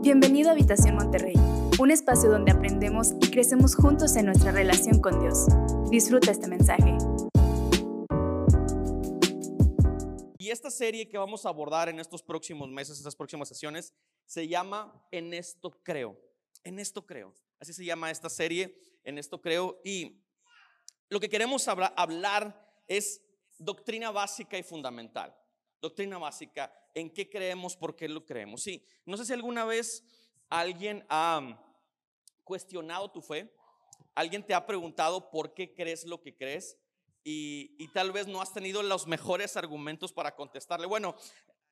Bienvenido a Habitación Monterrey, un espacio donde aprendemos y crecemos juntos en nuestra relación con Dios. Disfruta este mensaje. Y esta serie que vamos a abordar en estos próximos meses, estas próximas sesiones, se llama En esto creo. En esto creo. Así se llama esta serie, En esto creo. Y lo que queremos hablar es doctrina básica y fundamental. Doctrina básica, en qué creemos, por qué lo creemos. Sí, no sé si alguna vez alguien ha cuestionado tu fe, alguien te ha preguntado por qué crees lo que crees y, tal vez no has tenido los mejores argumentos para contestarle. Bueno,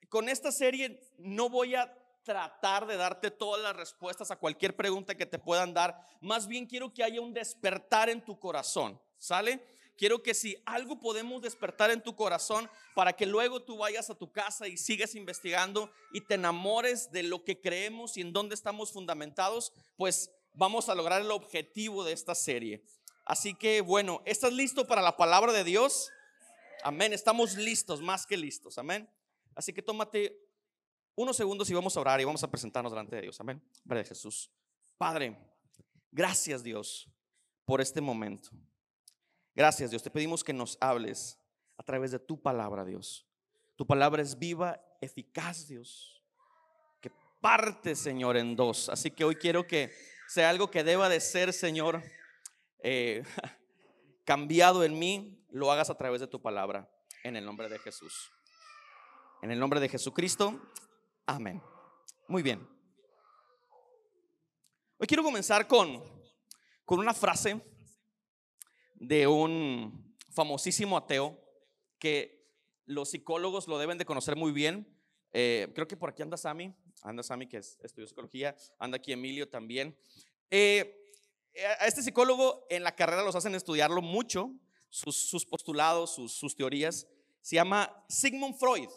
con esta serie no voy a tratar de darte todas las respuestas a cualquier pregunta que te puedan dar. Más bien quiero que haya un despertar en tu corazón. ¿Sale? Quiero que si algo podemos despertar en tu corazón para que luego tú vayas a tu casa y sigas investigando y te enamores de lo que creemos y en dónde estamos fundamentados, pues vamos a lograr el objetivo de esta serie. Así que bueno, ¿estás listo para la palabra de Dios? Amén, estamos listos, más que listos, amén. Así que tómate unos segundos y vamos a orar y vamos a presentarnos delante de Dios, amén. Padre Jesús. Padre, gracias Dios por este momento. Gracias Dios, te pedimos que nos hables a través de tu palabra, Dios. Tu palabra es viva, eficaz, Dios, que parte, Señor, en dos. Así que hoy quiero que sea algo que deba de ser, Señor, eh, cambiado en mí, lo hagas a través de tu palabra, en el nombre de Jesús. En el nombre de Jesucristo, amén. Muy bien. Hoy quiero comenzar con, con una frase de un famosísimo ateo que los psicólogos lo deben de conocer muy bien. Eh, creo que por aquí anda Sami, anda Sami que estudió psicología, anda aquí Emilio también. Eh, a este psicólogo en la carrera los hacen estudiarlo mucho, sus, postulados, sus, sus teorías. Se llama Sigmund Freud.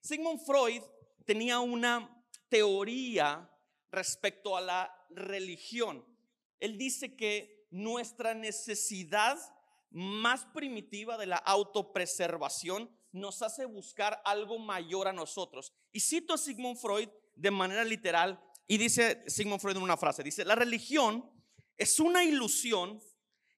Sigmund Freud tenía una teoría respecto a la religión. Él dice que nuestra necesidad más primitiva de la autopreservación nos hace buscar algo mayor a nosotros. Y cito a Sigmund Freud de manera literal y dice Sigmund Freud en una frase, dice, la religión es una ilusión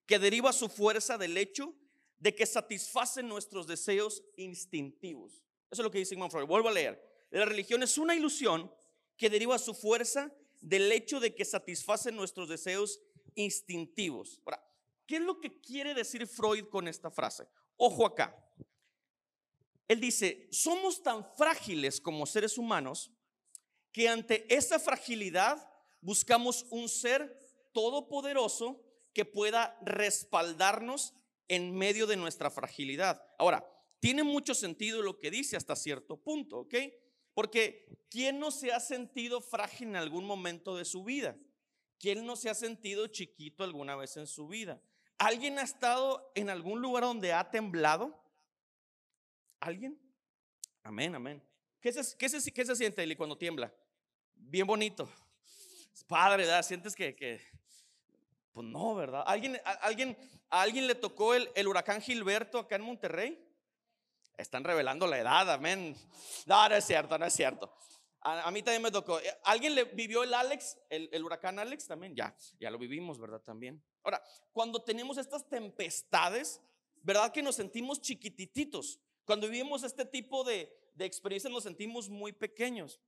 que deriva su fuerza del hecho de que satisface nuestros deseos instintivos. Eso es lo que dice Sigmund Freud. Vuelvo a leer. La religión es una ilusión que deriva su fuerza del hecho de que satisface nuestros deseos instintivos. Ahora, ¿qué es lo que quiere decir Freud con esta frase? Ojo acá. Él dice, somos tan frágiles como seres humanos que ante esa fragilidad buscamos un ser todopoderoso que pueda respaldarnos en medio de nuestra fragilidad. Ahora, tiene mucho sentido lo que dice hasta cierto punto, ¿ok? Porque ¿quién no se ha sentido frágil en algún momento de su vida? ¿Quién no se ha sentido chiquito alguna vez en su vida? ¿Alguien ha estado en algún lugar donde ha temblado? ¿Alguien? Amén, amén. ¿Qué se, qué se, qué se siente, Eli, cuando tiembla? Bien bonito. Padre, ¿verdad? Sientes que, que pues no, ¿verdad? ¿Alguien, alguien, ¿A alguien le tocó el, el huracán Gilberto acá en Monterrey? Están revelando la edad, amén. No, no es cierto, no es cierto. A, mí también me tocó. Eh, ¿Alguien le vivió el Alex, el, huracán Alex también? Ya, ya lo vivimos, ¿verdad? También. Ahora, cuando tenemos estas tempestades, ¿verdad que nos sentimos chiquititos? Cuando vivimos este tipo de, de experiencias nos sentimos muy pequeños.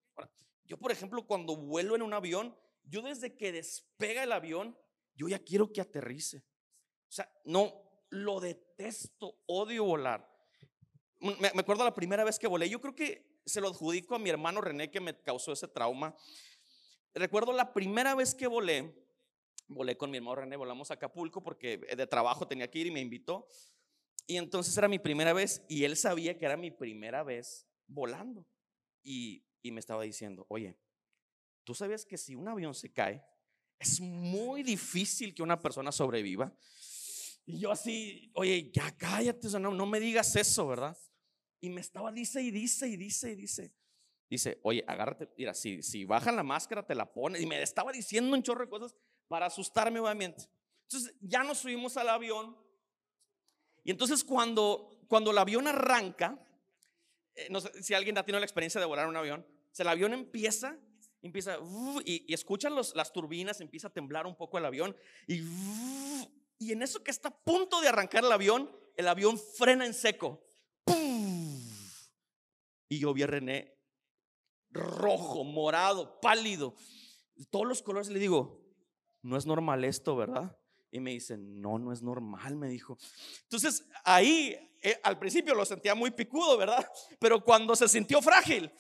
Yo, por ejemplo, cuando vuelo en un avión, yo desde que despega el avión, yo ya quiero que aterrice. O sea, no, lo detesto, odio volar. Me acuerdo la primera vez que volé, yo creo que se lo adjudico a mi hermano René que me causó ese trauma. Recuerdo la primera vez que volé, volé con mi hermano René, volamos a Acapulco porque de trabajo tenía que ir y me invitó. Y entonces era mi primera vez y él sabía que era mi primera vez volando. Y, y me estaba diciendo, oye, ¿tú sabes que si un avión se cae, es muy difícil que una persona sobreviva? Y yo así, oye, ya cállate, no, no me digas eso, ¿verdad? Y me estaba, dice y dice y dice y dice. Dice, oye, agárrate, mira, si, si bajan la máscara, te la pones. Y me estaba diciendo un chorro de cosas para asustarme, obviamente. Entonces ya nos subimos al avión. Y entonces cuando, cuando el avión arranca, eh, no sé si alguien ha tenido la experiencia de volar un avión, el avión empieza empieza, y, escuchan las turbinas, empieza a temblar un poco el avión, y, y en eso que está a punto de arrancar el avión, el avión frena en seco. Y yo vi a René rojo, morado, pálido, todos los colores. Le digo, no es normal esto, ¿verdad? Y me dice, no, no es normal, me dijo. Entonces ahí, eh, al principio lo sentía muy picudo, ¿verdad? Pero cuando se sintió frágil,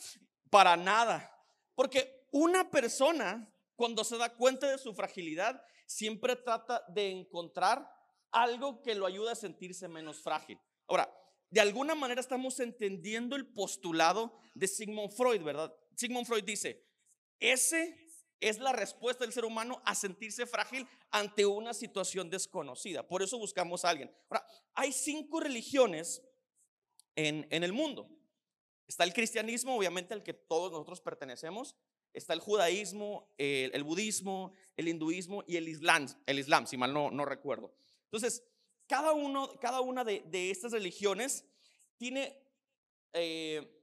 para nada. Porque una persona, cuando se da cuenta de su fragilidad, siempre trata de encontrar algo que lo ayude a sentirse menos frágil. Ahora, de alguna manera estamos entendiendo el postulado de Sigmund Freud, ¿verdad? Sigmund Freud dice, ese es la respuesta del ser humano a sentirse frágil ante una situación desconocida. Por eso buscamos a alguien. Ahora, hay cinco religiones en, el mundo. Está el cristianismo, obviamente al que todos nosotros pertenecemos. Está el judaísmo, el, budismo, el hinduismo y el islam, el islam si mal no, no recuerdo. Entonces, cada, uno, cada una de, estas religiones tiene, eh,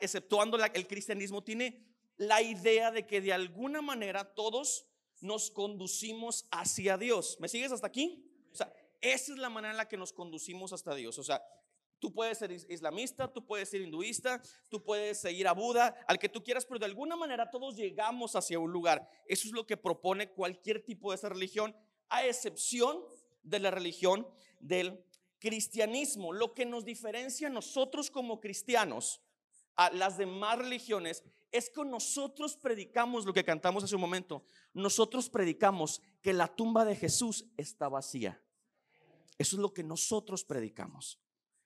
exceptuando el cristianismo, tiene la idea de que de alguna manera todos nos conducimos hacia Dios. ¿Me sigues hasta aquí? O sea, esa es la manera en la que nos conducimos hasta Dios. O sea, tú puedes ser islamista, tú puedes ser hinduista, tú puedes seguir a Buda, al que tú quieras, pero de alguna manera todos llegamos hacia un lugar. Eso es lo que propone cualquier tipo de esa religión, a excepción de la religión del cristianismo. Lo que nos diferencia a nosotros como cristianos a las demás religiones es que nosotros predicamos lo que cantamos hace un momento. Nosotros predicamos que la tumba de Jesús está vacía. Eso es lo que nosotros predicamos.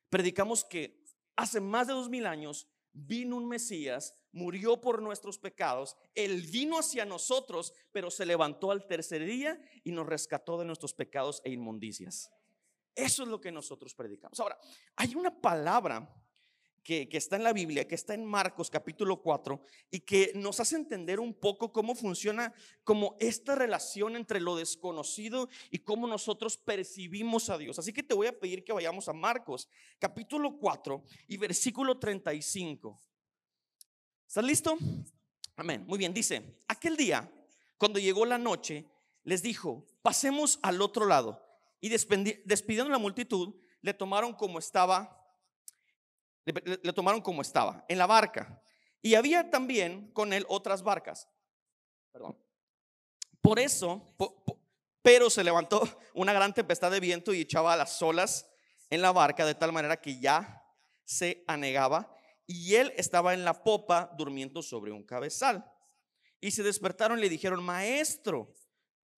Predicamos que hace más de dos mil años vino un Mesías, murió por nuestros pecados, Él vino hacia nosotros, pero se levantó al tercer día y nos rescató de nuestros pecados e inmundicias. Eso es lo que nosotros predicamos. Ahora, hay una palabra que, está en la Biblia, que está en Marcos capítulo 4 y que nos hace entender un poco cómo funciona como esta relación entre lo desconocido y cómo nosotros percibimos a Dios. Así que te voy a pedir que vayamos a Marcos capítulo 4 y versículo 35. ¿Estás listo? Amén. Muy bien, dice, aquel día, cuando llegó la noche, les dijo, pasemos al otro lado. Y despidiendo la multitud, le tomaron como estaba le, tomaron como estaba, en la barca. Y había también con él otras barcas. Perdón. Por eso, pero se levantó una gran tempestad de viento y echaba las olas en la barca de tal manera que ya se anegaba y él estaba en la popa durmiendo sobre un cabezal. Y se despertaron y le dijeron, maestro,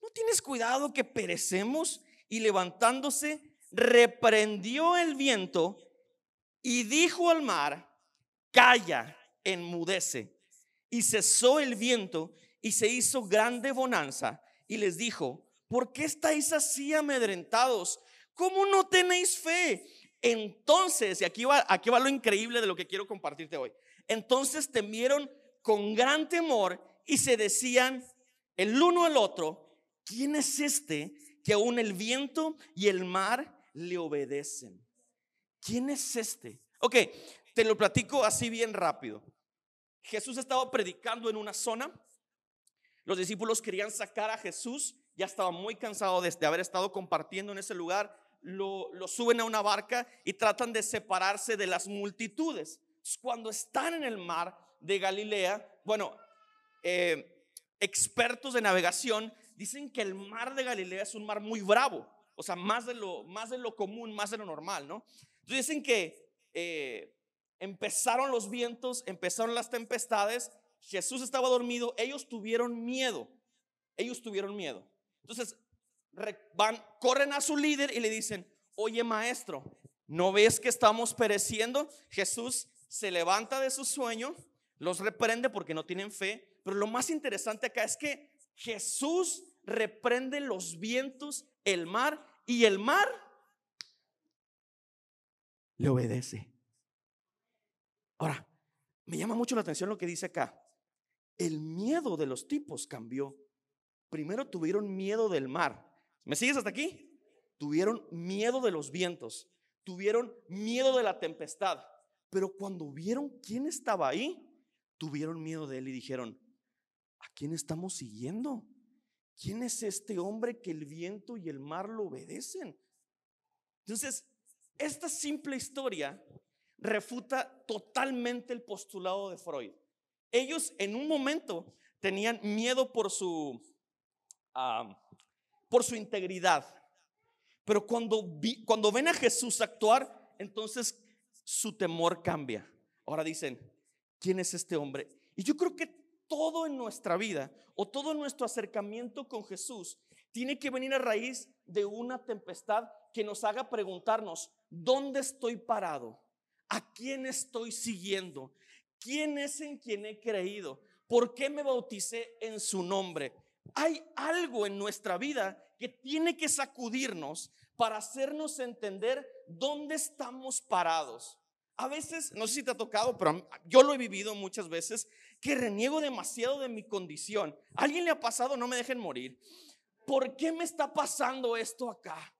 ¿no tienes cuidado que perecemos? Y levantándose, reprendió el viento y dijo al mar, calla, enmudece. Y cesó el viento y se hizo grande bonanza. Y les dijo, ¿por qué estáis así amedrentados? ¿Cómo no tenéis fe? Entonces, y aquí va, aquí va lo increíble de lo que quiero compartirte hoy. Entonces temieron con gran temor y se decían el uno al otro, ¿quién es este que aún el viento y el mar le obedecen? ¿Quién es este? Ok, te lo platico así bien rápido. Jesús estaba predicando en una zona. Los discípulos querían sacar a Jesús. Ya estaba muy cansado de, haber estado compartiendo en ese lugar. Lo, suben a una barca y tratan de separarse de las multitudes. Cuando están en el mar de Galilea, bueno, eh, expertos de navegación dicen que el mar de Galilea es un mar muy bravo. O sea, más de lo, más de lo común, más de lo normal, ¿no? Entonces dicen que eh, empezaron los vientos, empezaron las tempestades, Jesús estaba dormido, ellos tuvieron miedo, ellos tuvieron miedo. Entonces van, corren a su líder y le dicen, oye maestro, ¿no ves que estamos pereciendo? Jesús se levanta de su sueño, los reprende porque no tienen fe, pero lo más interesante acá es que Jesús reprende los vientos, el mar, y el mar le obedece. Ahora, me llama mucho la atención lo que dice acá. El miedo de los tipos cambió. Primero tuvieron miedo del mar. ¿Me sigues hasta aquí? Tuvieron miedo de los vientos. Tuvieron miedo de la tempestad. Pero cuando vieron quién estaba ahí, tuvieron miedo de él y dijeron, ¿a quién estamos siguiendo? ¿Quién es este hombre que el viento y el mar lo obedecen? Entonces, esta simple historia refuta totalmente el postulado de Freud. Ellos en un momento tenían miedo por su, por su integridad, pero cuando, cuando ven a Jesús actuar, entonces su temor cambia. Ahora dicen, ¿quién es este hombre? Y yo creo que todo en nuestra vida o todo nuestro acercamiento con Jesús tiene que venir a raíz de una tempestad que nos haga preguntarnos, ¿dónde estoy parado? ¿A quién estoy siguiendo? ¿Quién es en quien he creído? ¿Por qué me bauticé en su nombre? Hay algo en nuestra vida que tiene que sacudirnos para hacernos entender dónde estamos parados. A veces, no sé si te ha tocado, pero yo lo he vivido muchas veces, que reniego demasiado de mi condición. ¿A alguien le ha pasado? No me dejen morir. ¿Por qué me está pasando esto acá?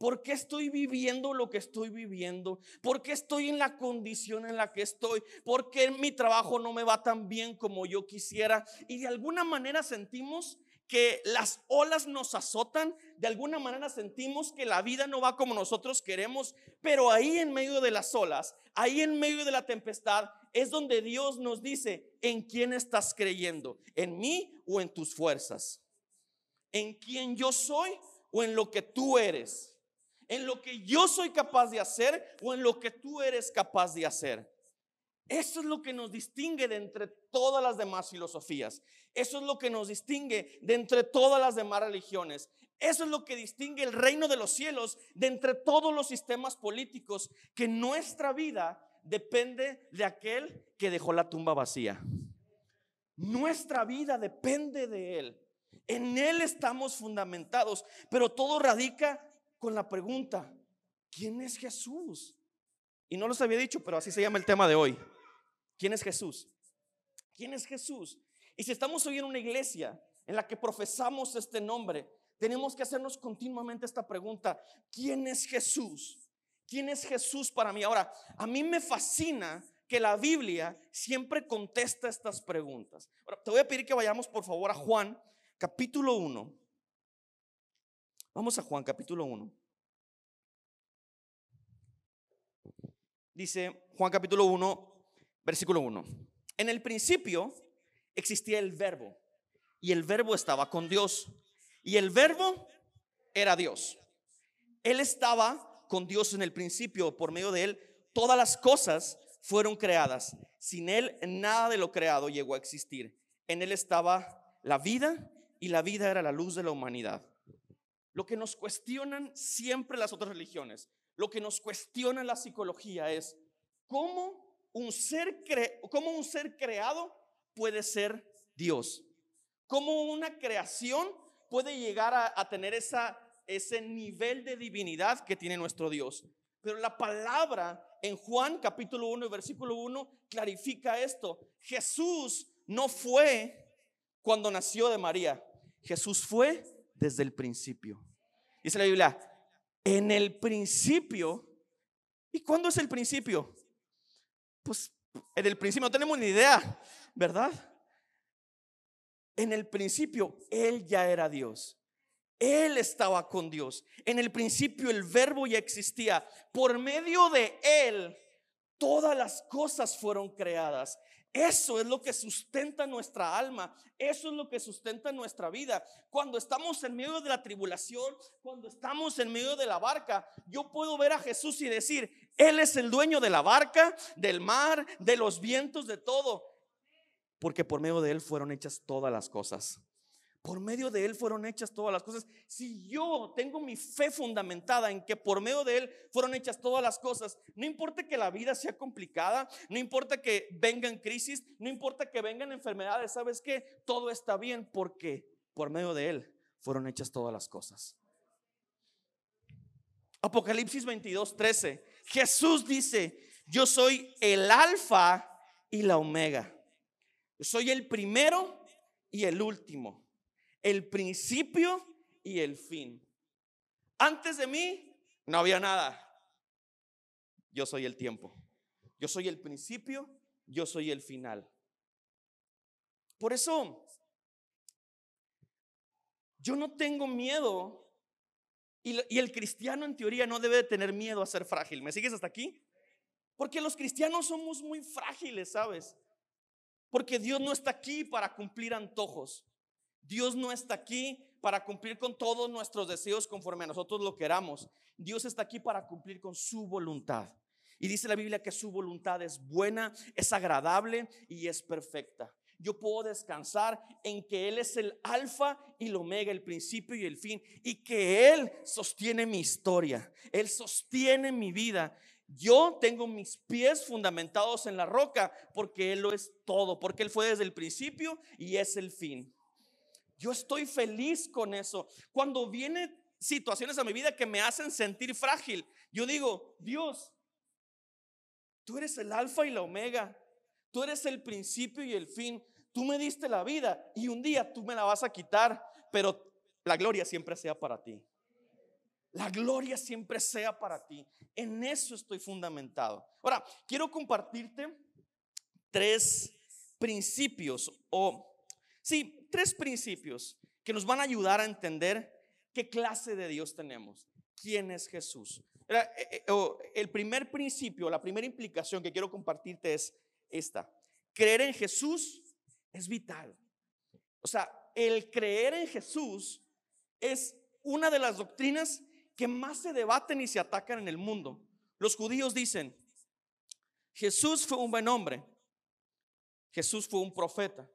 ¿Por qué estoy viviendo lo que estoy viviendo? ¿Por qué estoy en la condición en la que estoy? ¿Por qué mi trabajo no me va tan bien como yo quisiera? Y de alguna manera sentimos que las olas nos azotan, de alguna manera sentimos que la vida no va como nosotros queremos, pero ahí en medio de las olas, ahí en medio de la tempestad, es donde Dios nos dice, ¿en quién estás creyendo? ¿En mí o en tus fuerzas? ¿En quién yo soy o en lo que tú eres? En lo que yo soy capaz de hacer o en lo que tú eres capaz de hacer. Eso es lo que nos distingue de entre todas las demás filosofías. Eso es lo que nos distingue de entre todas las demás religiones. Eso es lo que distingue el reino de los cielos de entre todos los sistemas políticos, que nuestra vida depende de aquel que dejó la tumba vacía. Nuestra vida depende de Él. En Él estamos fundamentados, pero todo radica con la pregunta, ¿quién es Jesús? Y no los había dicho, pero así se llama el tema de hoy. ¿Quién es Jesús? ¿Quién es Jesús? Y si estamos hoy en una iglesia en la que profesamos este nombre, tenemos que hacernos continuamente esta pregunta, ¿quién es Jesús? ¿Quién es Jesús para mí? Ahora, a mí me fascina que la Biblia siempre contesta estas preguntas. Ahora, te voy a pedir que vayamos por favor a Juan capítulo 1. Vamos a Juan capítulo 1. Dice Juan capítulo 1, versículo 1. En el principio existía el verbo y el verbo estaba con Dios y el verbo era Dios. Él estaba con Dios en el principio, por medio de él todas las cosas fueron creadas. Sin él nada de lo creado llegó a existir. En él estaba la vida y la vida era la luz de la humanidad. Lo que nos cuestionan siempre las otras religiones, lo que nos cuestiona la psicología es cómo un ser, cómo un ser creado puede ser Dios. Cómo una creación puede llegar a, tener ese nivel de divinidad que tiene nuestro Dios. Pero la palabra en Juan capítulo 1 versículo 1 clarifica esto. Jesús no fue cuando nació de María. Jesús fue desde el principio. Dice la Biblia, en el principio. ¿Y cuándo es el principio? Pues en el principio no tenemos ni idea, ¿verdad? En el principio Él ya era Dios. Él estaba con Dios. En el principio el verbo ya existía. Por medio de Él, todas las cosas fueron creadas. Eso es lo que sustenta nuestra alma, eso es lo que sustenta nuestra vida. Cuando estamos en medio de la tribulación, cuando estamos en medio de la barca, yo puedo ver a Jesús y decir, Él es el dueño de la barca, del mar, de los vientos, de todo. Porque por medio de Él fueron hechas todas las cosas. Por medio de Él fueron hechas todas las cosas. Si yo tengo mi fe fundamentada en que por medio de Él fueron hechas todas las cosas, no importa que la vida sea complicada, no importa que vengan crisis, no importa que vengan enfermedades, ¿sabes qué? Todo está bien porque por medio de Él fueron hechas todas las cosas. Apocalipsis 22, 13. Jesús dice, yo soy el alfa y la omega. Soy el primero y el último el principio y el fin. Antes de mí no había nada. Yo soy el tiempo. Yo soy el principio, yo soy el final. Por eso, yo no tengo miedo y, el cristiano en teoría no debe de tener miedo a ser frágil. ¿Me sigues hasta aquí? Porque los cristianos somos muy frágiles, ¿sabes? Porque Dios no está aquí para cumplir antojos. Dios no está aquí para cumplir con todos nuestros deseos conforme a nosotros lo queramos. Dios está aquí para cumplir con su voluntad. Y dice la Biblia que su voluntad es buena, es agradable y es perfecta. Yo puedo descansar en que Él es el alfa y el omega, el principio y el fin, y que Él sostiene mi historia, Él sostiene mi vida. Yo tengo mis pies fundamentados en la roca porque Él lo es todo, porque Él fue desde el principio y es el fin. Yo estoy feliz con eso. Cuando vienen situaciones a mi vida que me hacen sentir frágil, yo digo, Dios, tú eres el alfa y la omega. Tú eres el principio y el fin. Tú me diste la vida y un día tú me la vas a quitar, pero la gloria siempre sea para ti. La gloria siempre sea para ti. En eso estoy fundamentado. Ahora, quiero compartirte tres principios o, sí, tres principios que nos van a ayudar a entender qué clase de Dios tenemos, quién es Jesús. Eh, eh, el primer principio, la primera implicación que quiero compartirte es esta. Creer en Jesús es vital. O sea, el creer en Jesús es una de las doctrinas que más se debaten y se atacan en el mundo. Los judíos dicen, Jesús fue un buen hombre, Jesús fue un profeta,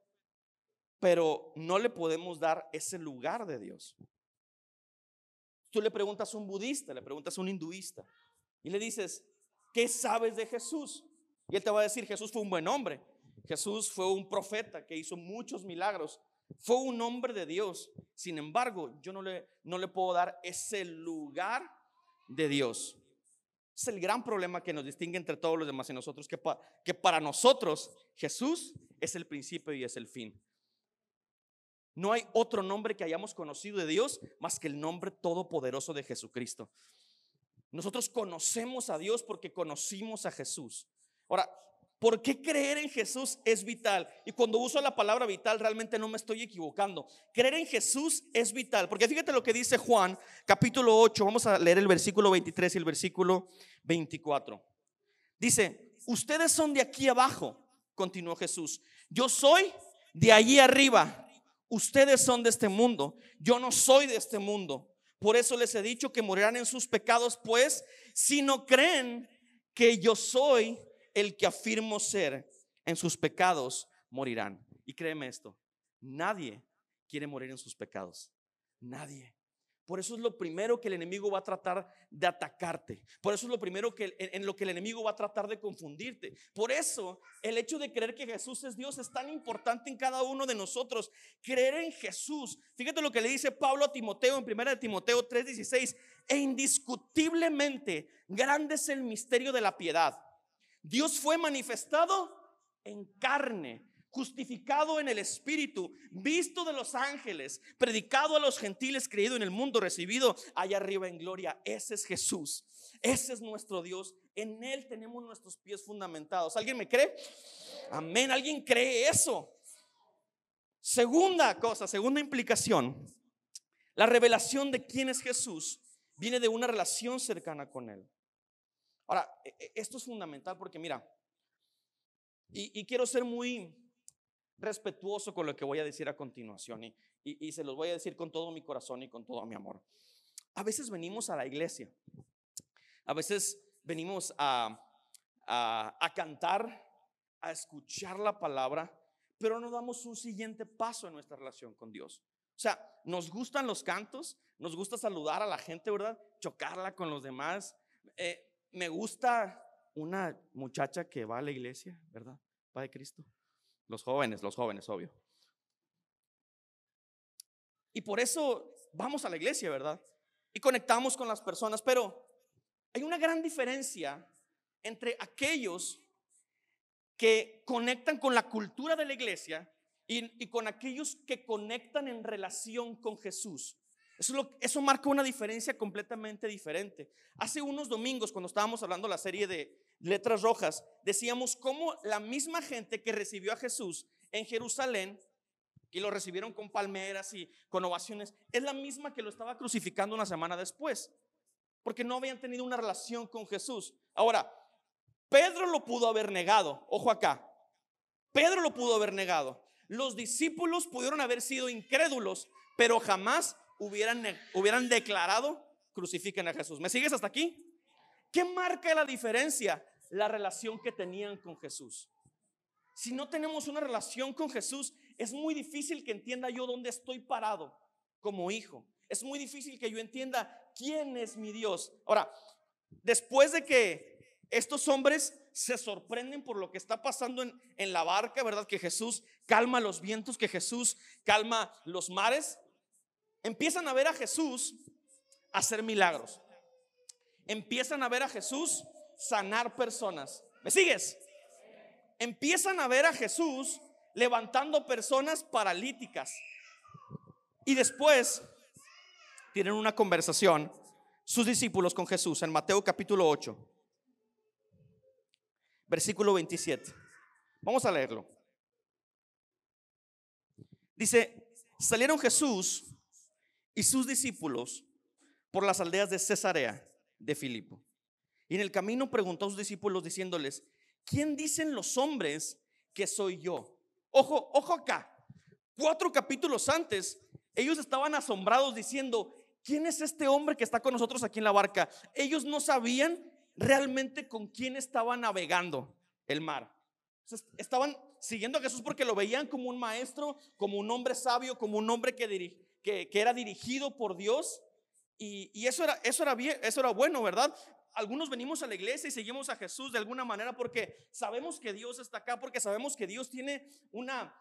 pero no le podemos dar ese lugar de Dios. Tú le preguntas a un budista, le preguntas a un hinduista y le dices, ¿qué sabes de Jesús? Y él te va a decir, Jesús fue un buen hombre, Jesús fue un profeta que hizo muchos milagros, fue un hombre de Dios. Sin embargo, yo no le, no le puedo dar ese lugar de Dios. Es el gran problema que nos distingue entre todos los demás y nosotros, que, que para nosotros Jesús es el principio y es el fin. No hay otro nombre que hayamos conocido de Dios más que el nombre todopoderoso de Jesucristo. Nosotros conocemos a Dios porque conocimos a Jesús. Ahora, ¿por qué creer en Jesús es vital? Y cuando uso la palabra vital, realmente no me estoy equivocando. Creer en Jesús es vital. Porque fíjate lo que dice Juan, capítulo 8. Vamos a leer el versículo 23 y el versículo 24. Dice, ustedes son de aquí abajo, continuó Jesús. Yo soy de allí arriba. Ustedes son de este mundo, yo no soy de este mundo. Por eso les he dicho que morirán en sus pecados, pues si no creen que yo soy el que afirmo ser, en sus pecados morirán. Y créeme esto, nadie quiere morir en sus pecados. Nadie. Por eso es lo primero que el enemigo va a tratar de atacarte. Por eso es lo primero que en lo que el enemigo va a tratar de confundirte. Por eso el hecho de creer que Jesús es Dios es tan importante en cada uno de nosotros. Creer en Jesús. Fíjate lo que le dice Pablo a Timoteo en 1 de Timoteo 3:16. E indiscutiblemente grande es el misterio de la piedad. Dios fue manifestado en carne justificado en el Espíritu, visto de los ángeles, predicado a los gentiles, creído en el mundo, recibido allá arriba en gloria. Ese es Jesús. Ese es nuestro Dios. En Él tenemos nuestros pies fundamentados. ¿Alguien me cree? Amén. ¿Alguien cree eso? Segunda cosa, segunda implicación. La revelación de quién es Jesús viene de una relación cercana con Él. Ahora, e, e, esto es fundamental porque mira, y, y quiero ser muy respetuoso con lo que voy a decir a continuación y, se los voy a decir con todo mi corazón y con todo mi amor. A veces venimos a la iglesia, a veces venimos a, cantar, a escuchar la palabra, pero no damos un siguiente paso en nuestra relación con Dios. O sea, nos gustan los cantos, nos gusta saludar a la gente, ¿verdad? Chocarla con los demás. Eh, me gusta una muchacha que va a la iglesia, ¿verdad? Padre Cristo. Los jóvenes, los jóvenes, obvio. Y por eso vamos a la iglesia, ¿verdad? Y conectamos con las personas, pero hay una gran diferencia entre aquellos que conectan con la cultura de la iglesia y, con aquellos que conectan en relación con Jesús. Eso, marca una diferencia completamente diferente. Hace unos domingos, cuando estábamos hablando de la serie de letras rojas, decíamos cómo la misma gente que recibió a Jesús en Jerusalén y lo recibieron con palmeras y con ovaciones, es la misma que lo estaba crucificando una semana después, porque no habían tenido una relación con Jesús. Ahora, Pedro lo pudo haber negado, ojo acá, Pedro lo pudo haber negado. Los discípulos pudieron haber sido incrédulos, pero jamás hubieran, hubieran declarado, crucifiquen a Jesús. ¿Me sigues hasta aquí? ¿Qué marca la diferencia? La relación que tenían con Jesús. Si no tenemos una relación con Jesús, es muy difícil que entienda yo dónde estoy parado como hijo. Es muy difícil que yo entienda quién es mi Dios. Ahora, después de que estos hombres se sorprenden por lo que está pasando en, en, la barca, ¿verdad? Que Jesús calma los vientos, que Jesús calma los mares. Empiezan a ver a Jesús hacer milagros. Empiezan a ver a Jesús sanar personas. ¿Me sigues? empiezan a ver a Jesús levantando personas paralíticas. Y después tienen una conversación sus discípulos con Jesús en Mateo capítulo 8, versículo 27. Vamos a leerlo. Dice, salieron Jesús y sus discípulos por las aldeas de Cesarea de Filipo. Y en el camino preguntó a sus discípulos diciéndoles, ¿quién dicen los hombres que soy yo? Ojo, ojo acá. Cuatro capítulos antes, ellos estaban asombrados diciendo, ¿quién es este hombre que está con nosotros aquí en la barca? Ellos no sabían realmente con quién estaba navegando el mar. Estaban siguiendo a Jesús porque lo veían como un maestro, como un hombre sabio, como un hombre que, que, era dirigido por Dios. Y, y, eso, era, eso, era bien, eso era bueno, ¿verdad? algunos venimos a la iglesia y seguimos a Jesús de alguna manera porque sabemos que Dios está acá, porque sabemos que Dios tiene una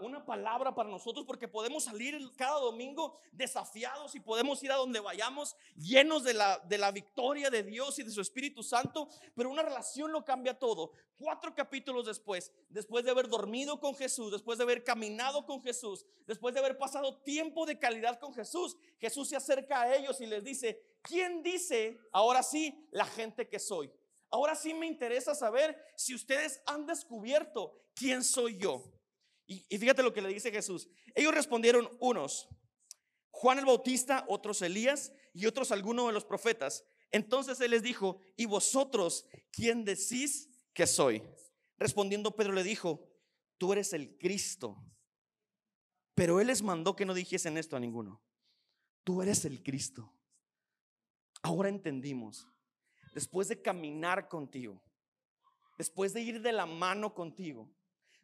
una palabra para nosotros porque podemos salir cada domingo desafiados y podemos ir a donde vayamos llenos de la, de la victoria de Dios y de su Espíritu Santo, pero una relación lo cambia todo. Cuatro capítulos después, después de haber dormido con Jesús, después de haber caminado con Jesús, después de haber pasado tiempo de calidad con Jesús, Jesús se acerca a ellos y les dice, ¿quién dice ahora sí la gente que soy? Ahora sí me interesa saber si ustedes han descubierto quién soy yo. Y, fíjate lo que le dice Jesús. Ellos respondieron unos, Juan el Bautista, otros Elías y otros algunos de los profetas. Entonces él les dijo, ¿y vosotros quién decís que soy? Respondiendo Pedro le dijo, tú eres el Cristo. Pero él les mandó que no dijesen esto a ninguno. Tú eres el Cristo. Ahora entendimos, después de caminar contigo, después de ir de la mano contigo,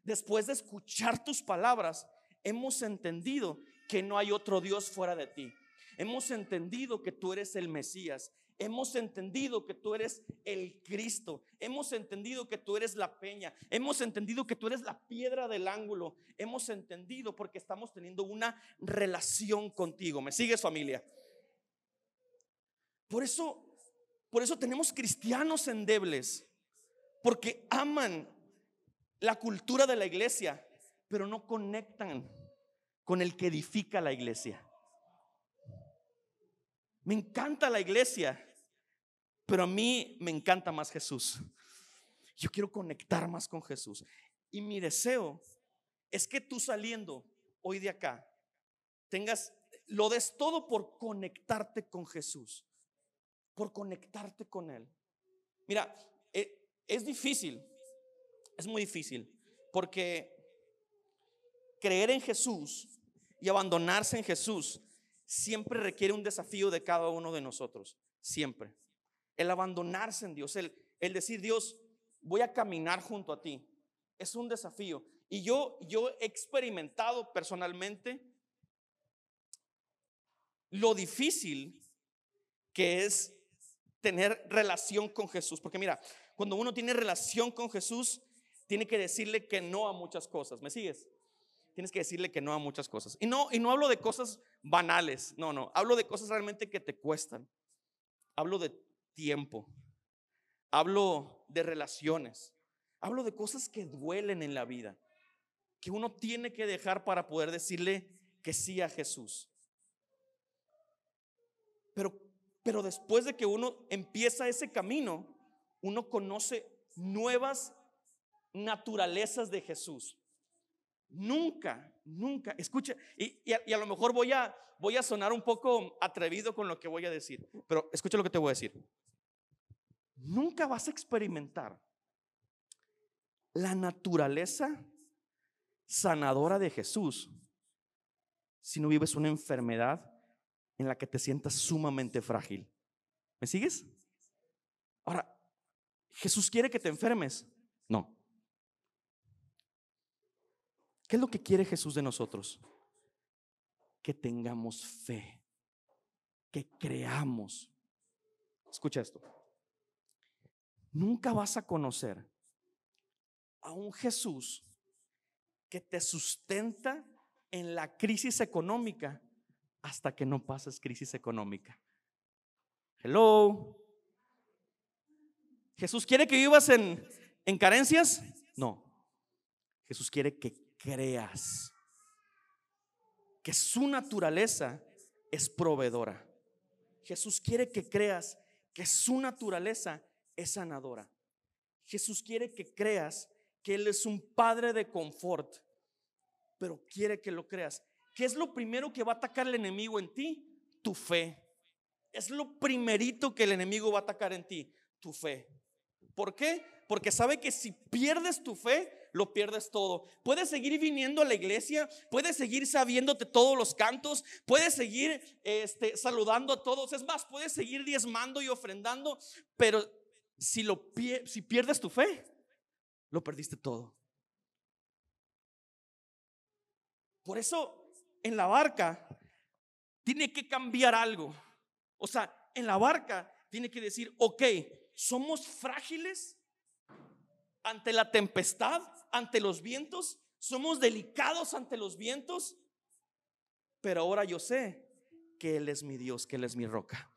después de escuchar tus palabras, hemos entendido que no hay otro Dios fuera de ti. Hemos entendido que tú eres el Mesías. Hemos entendido que tú eres el Cristo. Hemos entendido que tú eres la peña. Hemos entendido que tú eres la piedra del ángulo. Hemos entendido porque estamos teniendo una relación contigo. ¿Me sigues familia? Por eso, por eso tenemos cristianos endebles. Porque aman la cultura de la iglesia, pero no conectan con el que edifica la iglesia. Me encanta la iglesia, pero a mí me encanta más Jesús. Yo quiero conectar más con Jesús. Y mi deseo es que tú saliendo hoy de acá, tengas, lo des todo por conectarte con Jesús, por conectarte con Él. Mira, e, es difícil es muy difícil porque creer en Jesús y abandonarse en Jesús siempre requiere un desafío de cada uno de nosotros, siempre. El abandonarse en Dios, el, decir, Dios, voy a caminar junto a ti, es un desafío. Y yo, yo he experimentado personalmente lo difícil que es tener relación con Jesús. Porque mira, cuando uno tiene relación con Jesús, tiene que decirle que no a muchas cosas. ¿Me sigues? Tienes que decirle que no a muchas cosas. Y no, y no hablo de cosas banales, no, no, hablo de cosas realmente que te cuestan. Hablo de tiempo. Hablo de relaciones. Hablo de cosas que duelen en la vida, que uno tiene que dejar para poder decirle que sí a Jesús. Pero, pero después de que uno empieza ese camino, uno conoce nuevas naturalezas de Jesús. Nunca Nunca, escucha, y, y, a, lo mejor voy a, voy a sonar un poco atrevido con lo que voy a decir, pero escucha lo que te voy a decir. Nunca vas a experimentar la naturaleza sanadora de Jesús si no vives una enfermedad en la que te sientas sumamente frágil. ¿Me sigues? Ahora, ¿Jesús quiere que te enfermes? No. ¿Qué es lo que quiere Jesús de nosotros? Que tengamos fe, que creamos. Escucha esto. Nunca vas a conocer a un Jesús que te sustenta en la crisis económica hasta que no pases crisis económica. Hello. ¿Jesús quiere que vivas en, en carencias? No. Jesús quiere que creas que su naturaleza es proveedora. Jesús quiere que creas que su naturaleza es sanadora. Jesús quiere que creas que Él es un padre de confort, pero quiere que lo creas. ¿Qué es lo primero que va a atacar el enemigo en ti? Tu fe. Es lo primerito que el enemigo va a atacar en ti, tu fe. ¿Por qué? Porque sabe que si pierdes tu fe, lo pierdes todo. Puedes seguir viniendo a la iglesia, puedes seguir sabiéndote todos los cantos, puedes seguir este, saludando a todos. Es más, puedes seguir diezmando y ofrendando, pero si, lo, si pierdes tu fe, lo perdiste todo. Por eso en la barca tiene que cambiar algo. O sea, en la barca tiene que decir, ok, somos frágiles ante la tempestad, ante los vientos, somos delicados ante los vientos, pero ahora yo sé que Él es mi Dios, que Él es mi roca.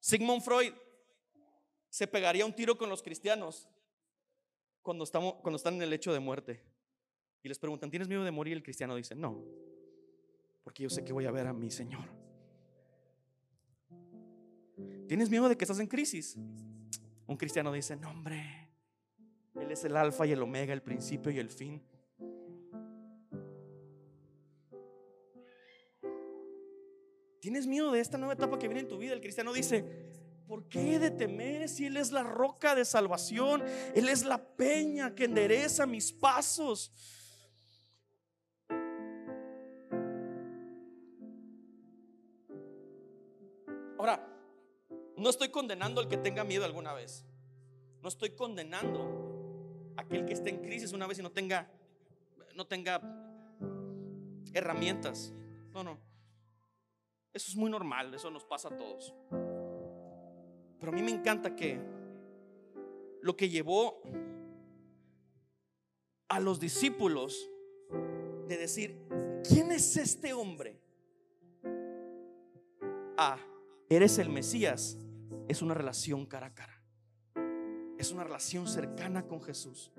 Sigmund Freud se pegaría un tiro con los cristianos cuando, estamos, cuando están en el hecho de muerte. Y les preguntan, ¿tienes miedo de morir? El cristiano dice, no, porque yo sé que voy a ver a mi Señor. ¿Tienes miedo de que estás en crisis? Un cristiano dice, no hombre, Él es el alfa y el omega, el principio y el fin. ¿Tienes miedo de esta nueva etapa que viene en tu vida? El cristiano dice, ¿por qué de temer si Él es la roca de salvación? Él es la peña que endereza mis pasos. No estoy condenando al que tenga miedo alguna vez. No estoy condenando a aquel que esté en crisis una vez y no tenga no tenga herramientas. No, no. Eso es muy normal, eso nos pasa a todos. Pero a mí me encanta que lo que llevó a los discípulos de decir, ¿quién es este hombre? Ah, eres el Mesías, es una relación cara a cara. Es una relación cercana con Jesús.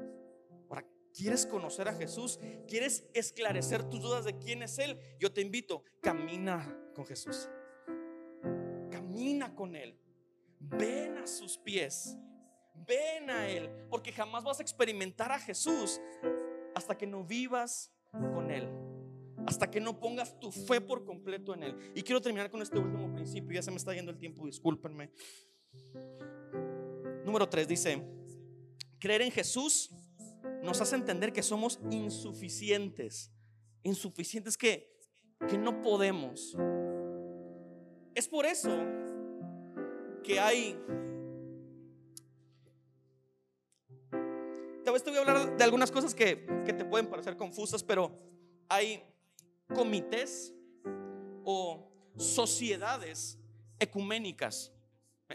Ahora, ¿quieres conocer a Jesús? ¿Quieres esclarecer tus dudas de quién es Él? Yo te invito, camina con Jesús. Camina con Él. Ven a sus pies. Ven a Él. Porque jamás vas a experimentar a Jesús hasta que no vivas con Él. Hasta que no pongas tu fe por completo en Él. Y quiero terminar con este último principio. Ya se me está yendo el tiempo, discúlpenme. Número 3 dice, creer en Jesús nos hace entender que somos insuficientes. Insuficientes que, que no podemos. Es por eso que hay... Tal vez te voy a hablar de algunas cosas que, te pueden parecer confusas, pero hay comités o sociedades ecuménicas.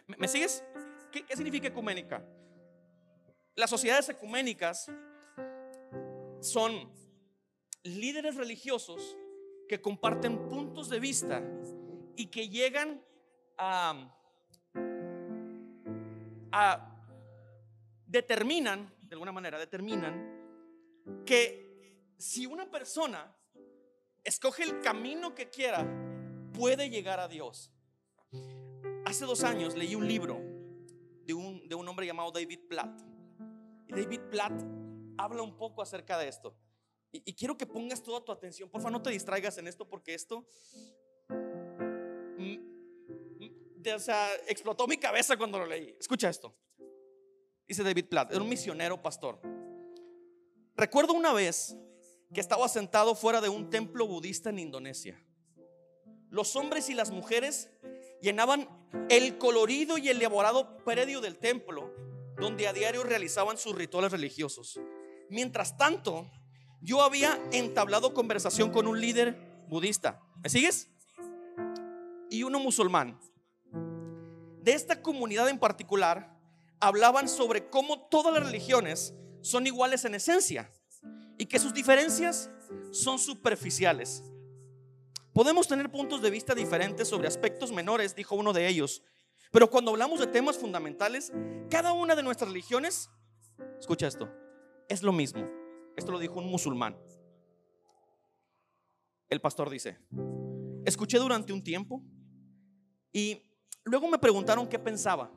¿Me, sigues? ¿Qué, ¿Qué significa ecuménica? Las sociedades ecuménicas son líderes religiosos que comparten puntos de vista y que llegan a, a determinan, de alguna manera, determinan que si una persona escoge el camino que quiera, puede llegar a Dios. Hace dos años leí un libro de un, de un hombre llamado David Platt. Y David Platt habla un poco acerca de esto. Y, quiero que pongas toda tu atención. Por favor, no te distraigas en esto porque esto o sea, explotó mi cabeza cuando lo leí. Escucha esto. Dice David Platt, era un misionero pastor. Recuerdo una vez que estaba sentado fuera de un templo budista en Indonesia. Los hombres y las mujeres llenaban el colorido y elaborado predio del templo, donde a diario realizaban sus rituales religiosos. Mientras tanto, yo había entablado conversación con un líder budista. ¿Me sigues? Y uno musulmán. De esta comunidad en particular, hablaban sobre cómo todas las religiones son iguales en esencia y que sus diferencias son superficiales. Podemos tener puntos de vista diferentes sobre aspectos menores, dijo uno de ellos, pero cuando hablamos de temas fundamentales, cada una de nuestras religiones, escucha esto, es lo mismo. Esto lo dijo un musulmán. El pastor dice, escuché durante un tiempo y luego me preguntaron qué pensaba.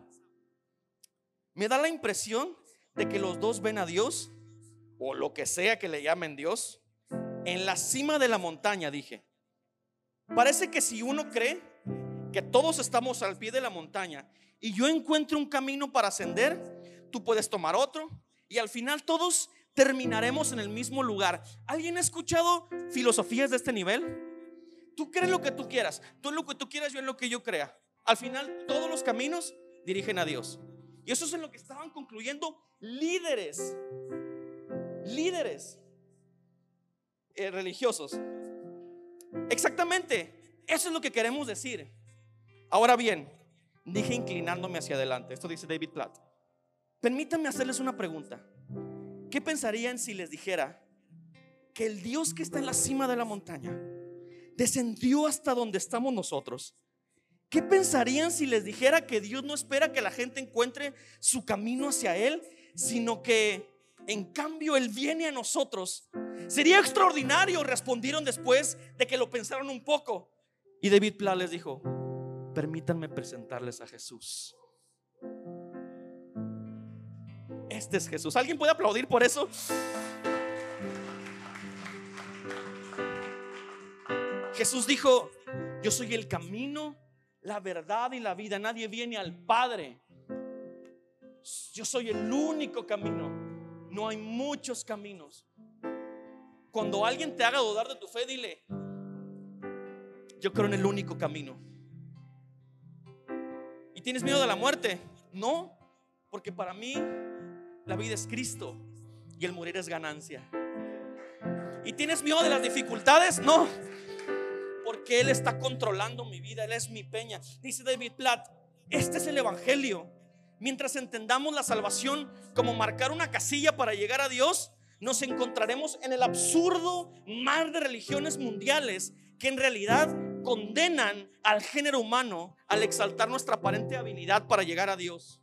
Me da la impresión de que los dos ven a Dios, o lo que sea que le llamen Dios, en la cima de la montaña, dije. Parece que si uno cree que todos estamos al pie de la montaña y yo encuentro un camino para ascender, tú puedes tomar otro y al final todos terminaremos en el mismo lugar. ¿Alguien ha escuchado filosofías de este nivel? Tú crees lo que tú quieras, tú lo que tú quieras, yo lo que yo crea. Al final todos los caminos dirigen a Dios. Y eso es en lo que estaban concluyendo líderes, líderes eh, religiosos. Exactamente, eso es lo que queremos decir. Ahora bien, dije inclinándome hacia adelante. Esto dice David Platt. Permítanme hacerles una pregunta. ¿Qué pensarían si les dijera que el Dios que está en la cima de la montaña descendió hasta donde estamos nosotros? ¿Qué pensarían si les dijera que Dios no espera que la gente encuentre su camino hacia Él, sino que en cambio Él viene a nosotros? Sería extraordinario, respondieron después de que lo pensaron un poco. Y David Pla les dijo, permítanme presentarles a Jesús. Este es Jesús. ¿Alguien puede aplaudir por eso? Jesús dijo, yo soy el camino, la verdad y la vida. Nadie viene al Padre. Yo soy el único camino. No hay muchos caminos. Cuando alguien te haga dudar de tu fe, dile, yo creo en el único camino. ¿Y tienes miedo de la muerte? No, porque para mí la vida es Cristo y el morir es ganancia. ¿Y tienes miedo de las dificultades? No, porque Él está controlando mi vida, Él es mi peña. Dice David Platt, este es el Evangelio. Mientras entendamos la salvación como marcar una casilla para llegar a Dios, nos encontraremos en el absurdo mar de religiones mundiales que en realidad condenan al género humano al exaltar nuestra aparente habilidad para llegar a Dios.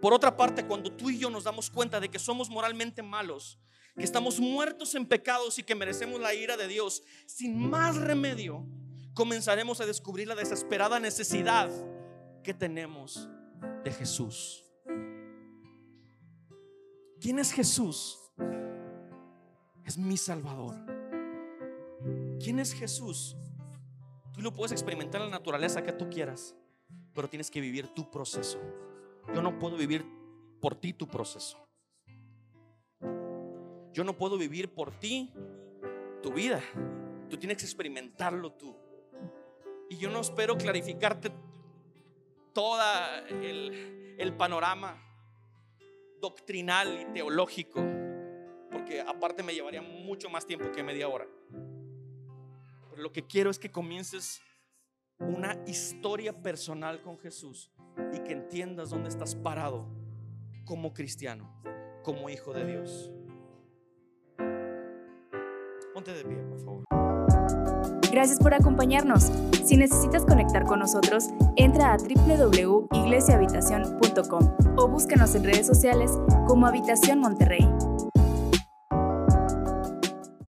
Por otra parte, cuando tú y yo nos damos cuenta de que somos moralmente malos, que estamos muertos en pecados y que merecemos la ira de Dios, sin más remedio, comenzaremos a descubrir la desesperada necesidad que tenemos de Jesús. ¿Quién es Jesús? Es mi Salvador. ¿Quién es Jesús? Tú lo puedes experimentar en la naturaleza que tú quieras, pero tienes que vivir tu proceso. Yo no puedo vivir por ti tu proceso. Yo no puedo vivir por ti tu vida. Tú tienes que experimentarlo tú. Y yo no espero clarificarte todo el, panorama doctrinal y teológico, porque aparte me llevaría mucho más tiempo que media hora. Pero lo que quiero es que comiences una historia personal con Jesús y que entiendas dónde estás parado como cristiano, como hijo de Dios. Ponte de pie, por favor. Gracias por acompañarnos. Si necesitas conectar con nosotros, entra a www.iglesiahabitacion.com o búscanos en redes sociales como Habitación Monterrey.